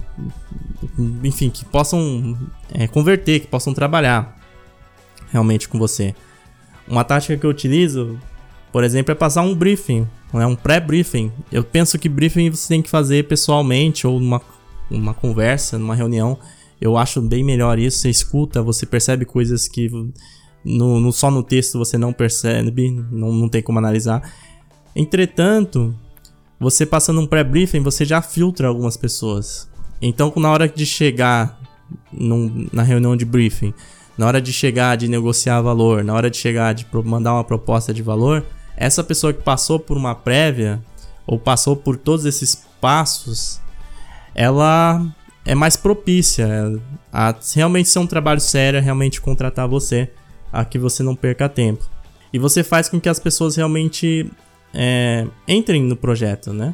enfim que possam é, converter que possam trabalhar realmente com você. Uma tática que eu utilizo por exemplo é passar um briefing né, um pré-briefing. Eu penso que briefing você tem que fazer pessoalmente ou numa uma conversa numa reunião eu acho bem melhor isso. Você escuta, você percebe coisas que no, no só no texto você não percebe, não, não tem como analisar. Entretanto, você passando um pré-briefing, você já filtra algumas pessoas. Então, na hora de chegar num, na reunião de briefing, na hora de chegar de negociar valor, na hora de chegar de mandar uma proposta de valor, essa pessoa que passou por uma prévia ou passou por todos esses passos, ela é mais propícia a realmente ser um trabalho sério, a realmente contratar você, a que você não perca tempo. E você faz com que as pessoas realmente é, entrem no projeto, né?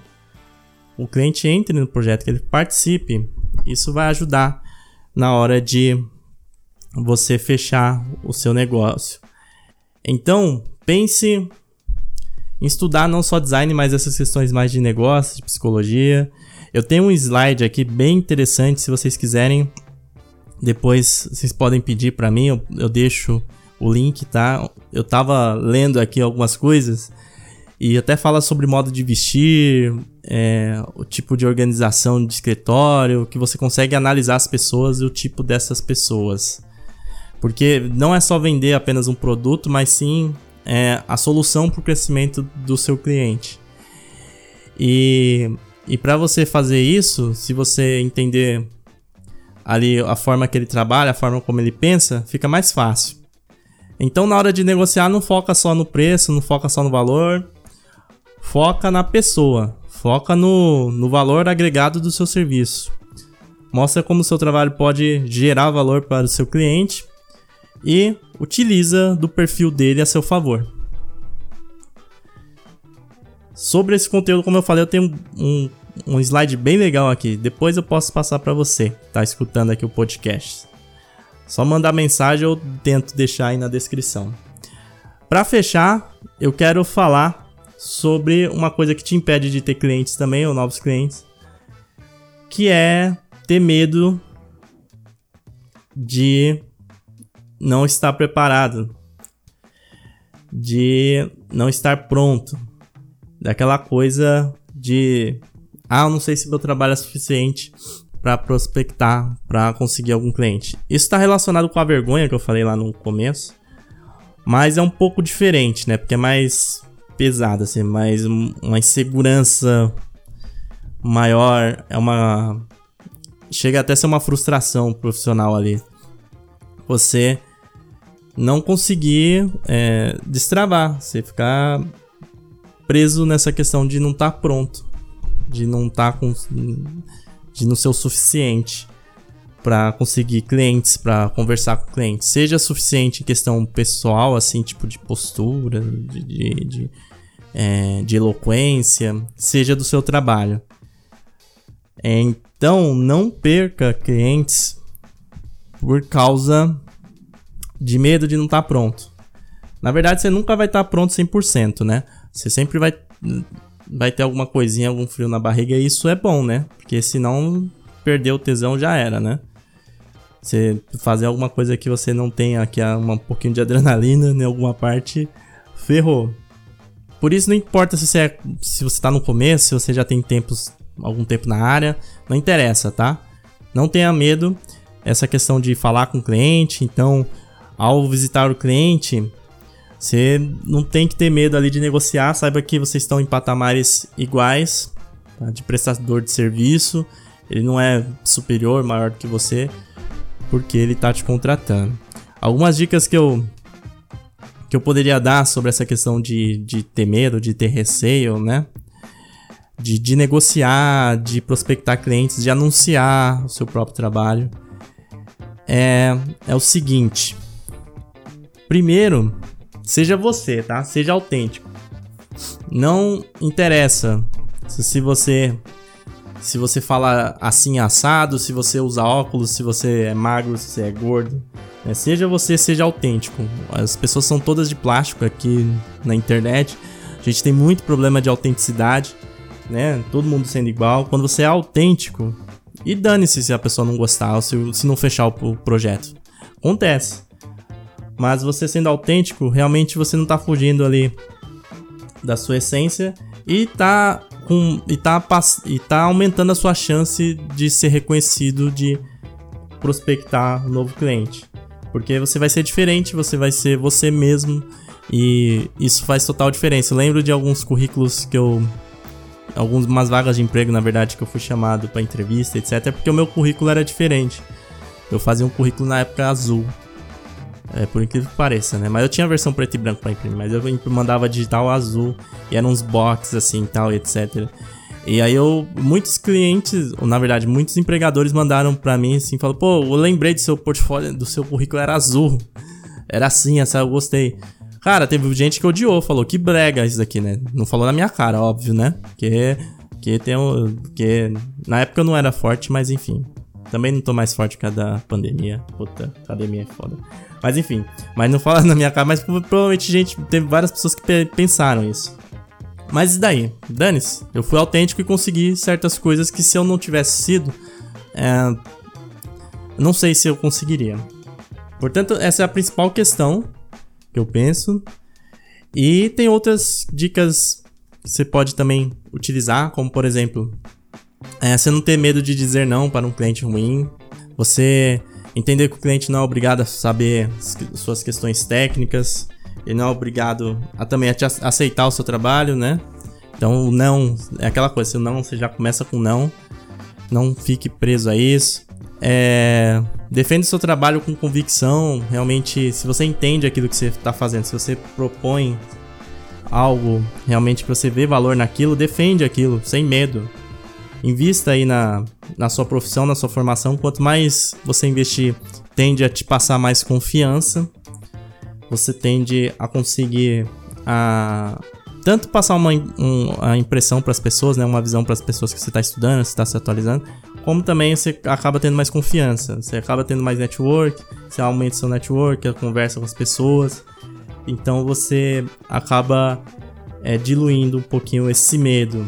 O cliente entre no projeto, que ele participe. Isso vai ajudar na hora de você fechar o seu negócio. Então, pense em estudar não só design, mas essas questões mais de negócio, de psicologia, eu tenho um slide aqui bem interessante, se vocês quiserem. Depois vocês podem pedir para mim, eu, eu deixo o link, tá? Eu tava lendo aqui algumas coisas e até fala sobre modo de vestir, é, o tipo de organização de escritório, que você consegue analisar as pessoas e o tipo dessas pessoas. Porque não é só vender apenas um produto, mas sim é, a solução para o crescimento do seu cliente. E e para você fazer isso, se você entender ali a forma que ele trabalha, a forma como ele pensa, fica mais fácil. Então, na hora de negociar, não foca só no preço, não foca só no valor, foca na pessoa, foca no, no valor agregado do seu serviço. Mostra como o seu trabalho pode gerar valor para o seu cliente e utiliza do perfil dele a seu favor. Sobre esse conteúdo, como eu falei, eu tenho um, um slide bem legal aqui. Depois eu posso passar para você tá escutando aqui o podcast. Só mandar mensagem ou tento deixar aí na descrição. Para fechar, eu quero falar sobre uma coisa que te impede de ter clientes também ou novos clientes, que é ter medo de não estar preparado, de não estar pronto daquela coisa de ah, eu não sei se meu trabalho é suficiente para prospectar, para conseguir algum cliente. Isso está relacionado com a vergonha que eu falei lá no começo, mas é um pouco diferente, né? Porque é mais pesado, assim, mais uma insegurança maior, é uma chega até a ser uma frustração profissional ali. Você não conseguir é, destravar, você ficar preso nessa questão de não estar tá pronto, de não estar tá com de não ser o suficiente para conseguir clientes, para conversar com clientes, seja suficiente em questão pessoal, assim, tipo de postura, de, de, de, é, de eloquência, seja do seu trabalho. Então, não perca clientes por causa de medo de não estar tá pronto. Na verdade, você nunca vai estar tá pronto 100%, né? Você sempre vai, vai ter alguma coisinha, algum frio na barriga e isso é bom, né? Porque senão perder o tesão já era, né? Você fazer alguma coisa que você não tenha aqui um pouquinho de adrenalina em alguma parte, ferrou. Por isso não importa se você, é, se você tá no começo, se você já tem tempos, algum tempo na área, não interessa, tá? Não tenha medo essa questão de falar com o cliente, então ao visitar o cliente, você não tem que ter medo ali de negociar, saiba que vocês estão em patamares iguais tá? de prestador de serviço, ele não é superior, maior do que você, porque ele está te contratando. Algumas dicas que eu que eu poderia dar sobre essa questão de, de ter medo, de ter receio, né? De, de negociar, de prospectar clientes, de anunciar o seu próprio trabalho. É, é o seguinte. Primeiro, seja você, tá? Seja autêntico. Não interessa se você se você fala assim assado, se você usa óculos, se você é magro, se você é gordo. Né? Seja você, seja autêntico. As pessoas são todas de plástico aqui na internet. A gente tem muito problema de autenticidade, né? Todo mundo sendo igual. Quando você é autêntico, e dane-se se a pessoa não gostar ou se, se não fechar o projeto. Acontece. Mas você sendo autêntico, realmente você não tá fugindo ali da sua essência e tá com e tá e tá aumentando a sua chance de ser reconhecido, de prospectar um novo cliente. Porque você vai ser diferente, você vai ser você mesmo e isso faz total diferença. Eu lembro de alguns currículos que eu algumas vagas de emprego, na verdade, que eu fui chamado para entrevista, etc, porque o meu currículo era diferente. Eu fazia um currículo na época azul. É, por incrível que pareça, né? Mas eu tinha a versão preto e branco pra imprimir, mas eu mandava digital azul e eram uns boxes assim tal, etc. E aí eu, muitos clientes, ou na verdade, muitos empregadores mandaram pra mim assim, falou, pô, eu lembrei do seu portfólio, do seu currículo era azul. Era assim, essa eu gostei. Cara, teve gente que odiou, falou que brega isso daqui, né? Não falou na minha cara, óbvio, né? Que, que tem um. Que na época eu não era forte, mas enfim. Também não tô mais forte por causa da pandemia. Puta, academia é foda. Mas enfim, mas não fala <laughs> na minha cara, mas provavelmente gente, teve várias pessoas que pensaram isso. Mas e daí? Dane-se, eu fui autêntico e consegui certas coisas que se eu não tivesse sido, é, não sei se eu conseguiria. Portanto, essa é a principal questão que eu penso. E tem outras dicas que você pode também utilizar, como por exemplo, é, você não ter medo de dizer não para um cliente ruim, você Entender que o cliente não é obrigado a saber suas questões técnicas, ele não é obrigado a também a aceitar o seu trabalho, né? Então, não é aquela coisa, se não você já começa com não, não fique preso a isso. É, defende o seu trabalho com convicção, realmente, se você entende aquilo que você está fazendo, se você propõe algo realmente que você vê valor naquilo, defende aquilo, sem medo. Invista aí na, na sua profissão, na sua formação. Quanto mais você investir, tende a te passar mais confiança. Você tende a conseguir a tanto passar uma um, a impressão para as pessoas, né, uma visão para as pessoas que você está estudando, você está se atualizando, como também você acaba tendo mais confiança, você acaba tendo mais network, você aumenta seu network, a conversa com as pessoas, então você acaba é, diluindo um pouquinho esse medo.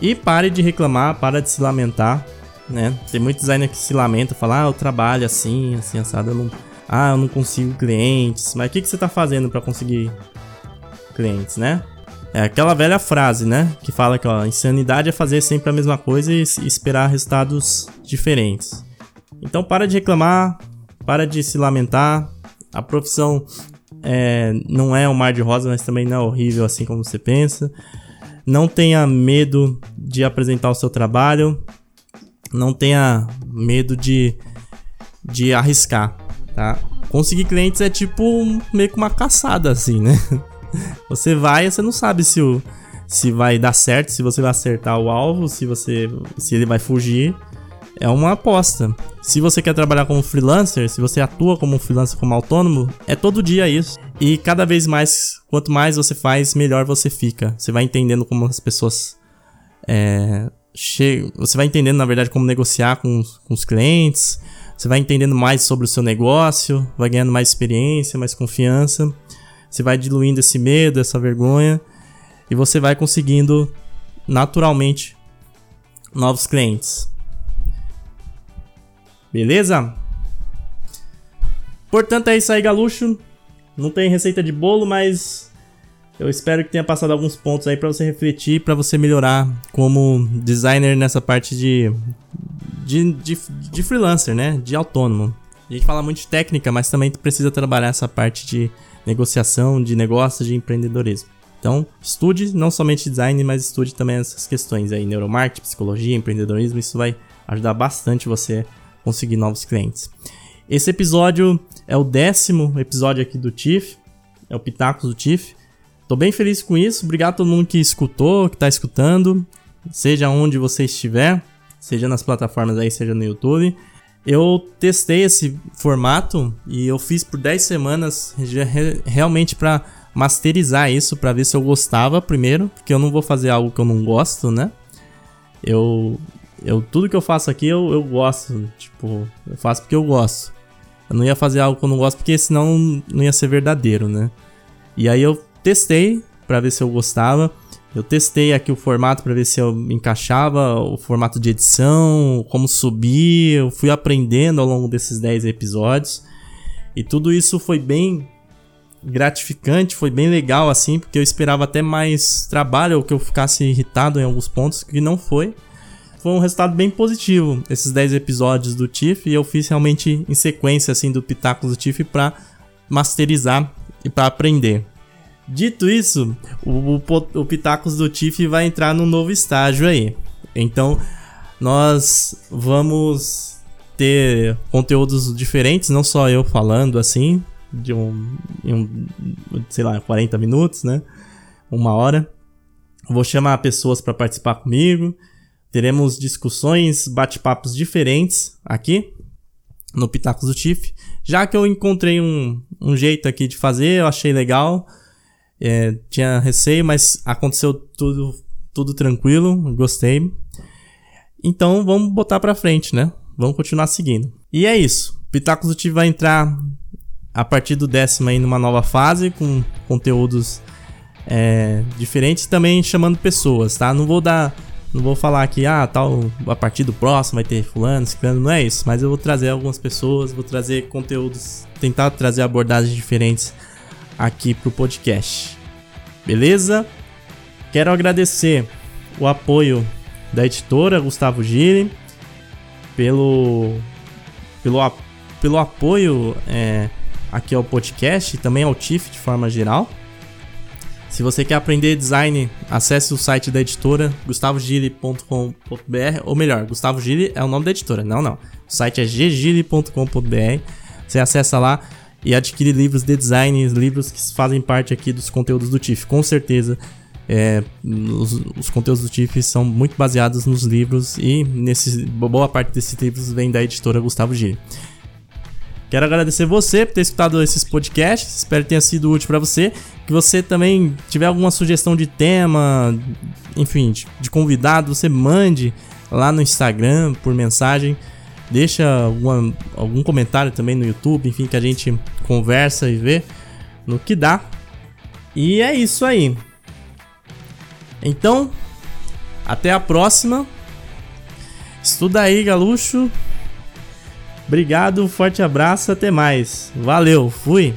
E pare de reclamar, para de se lamentar, né? Tem muito designer que se lamenta, fala, ah, eu trabalho assim, assim, assado, eu não... Ah, eu não consigo clientes. Mas o que, que você tá fazendo para conseguir clientes, né? É aquela velha frase, né? Que fala que, ó, insanidade é fazer sempre a mesma coisa e esperar resultados diferentes. Então para de reclamar, para de se lamentar. A profissão é, não é um mar de rosa, mas também não é horrível assim como você pensa. Não tenha medo de apresentar o seu trabalho. Não tenha medo de, de arriscar, tá? Conseguir clientes é tipo meio que uma caçada, assim, né? <laughs> Você vai e você não sabe se, o, se vai dar certo, se você vai acertar o alvo, se, você, se ele vai fugir. É uma aposta. Se você quer trabalhar como freelancer, se você atua como freelancer, como autônomo, é todo dia isso. E cada vez mais, quanto mais você faz, melhor você fica. Você vai entendendo como as pessoas. É. Você vai entendendo, na verdade, como negociar com, com os clientes. Você vai entendendo mais sobre o seu negócio, vai ganhando mais experiência, mais confiança. Você vai diluindo esse medo, essa vergonha. E você vai conseguindo naturalmente novos clientes. Beleza? Portanto, é isso aí, Galuxo. Não tem receita de bolo, mas eu espero que tenha passado alguns pontos aí para você refletir, para você melhorar como designer nessa parte de, de, de, de, freelancer, né? De autônomo. A gente fala muito de técnica, mas também precisa trabalhar essa parte de negociação, de negócio, de empreendedorismo. Então, estude não somente design, mas estude também essas questões aí, neuromarketing, psicologia, empreendedorismo, isso vai ajudar bastante você conseguir novos clientes. Esse episódio é o décimo episódio aqui do TIFF, é o Pitacos do TIFF. Tô bem feliz com isso, obrigado a todo mundo que escutou, que tá escutando, seja onde você estiver, seja nas plataformas aí, seja no YouTube. Eu testei esse formato e eu fiz por 10 semanas realmente para masterizar isso para ver se eu gostava primeiro, porque eu não vou fazer algo que eu não gosto, né? Eu, eu tudo que eu faço aqui eu, eu gosto, tipo, eu faço porque eu gosto. Eu não ia fazer algo que eu não gosto porque senão não ia ser verdadeiro, né? E aí eu testei para ver se eu gostava. Eu testei aqui o formato para ver se eu encaixava, o formato de edição, como subir. Eu fui aprendendo ao longo desses 10 episódios. E tudo isso foi bem gratificante, foi bem legal assim, porque eu esperava até mais trabalho ou que eu ficasse irritado em alguns pontos, que não foi. Foi um resultado bem positivo esses 10 episódios do TIFF e eu fiz realmente em sequência assim do Pitacos do TIFF para masterizar e para aprender. Dito isso, o, o, o Pitacos do TIFF vai entrar num novo estágio aí. Então, nós vamos ter conteúdos diferentes, não só eu falando assim, de um, um, sei lá, 40 minutos, né? Uma hora. Vou chamar pessoas para participar comigo. Teremos discussões, bate-papos diferentes aqui no Pitacos do Tiff. Já que eu encontrei um, um jeito aqui de fazer, eu achei legal. É, tinha receio, mas aconteceu tudo, tudo tranquilo, gostei. Então vamos botar pra frente, né? Vamos continuar seguindo. E é isso. Pitacos do Tiff vai entrar a partir do décimo aí numa nova fase com conteúdos é, diferentes também chamando pessoas, tá? Não vou dar, não vou falar aqui, ah, tal, a partir do próximo vai ter fulano, ciclano, não é isso, mas eu vou trazer algumas pessoas, vou trazer conteúdos, tentar trazer abordagens diferentes aqui pro podcast. Beleza? Quero agradecer o apoio da editora Gustavo Giri pelo pelo, pelo apoio é, aqui ao podcast e também ao TIFF de forma geral. Se você quer aprender design, acesse o site da editora gustavogili.com.br, ou melhor, Gustavo Gili é o nome da editora, não, não. O site é ggili.com.br. Você acessa lá e adquire livros de design, livros que fazem parte aqui dos conteúdos do TIFF. Com certeza, é, os, os, conteúdos do TIFF são muito baseados nos livros e nesse, boa parte desses livros vem da editora Gustavo Gili. Quero agradecer você por ter escutado esses podcasts. Espero que tenha sido útil para você. Que você também tiver alguma sugestão de tema, enfim, de convidado, você mande lá no Instagram por mensagem. Deixa alguma, algum comentário também no YouTube, enfim, que a gente conversa e vê no que dá. E é isso aí. Então, até a próxima. Estuda aí, galuxo. Obrigado, forte abraço, até mais. Valeu, fui.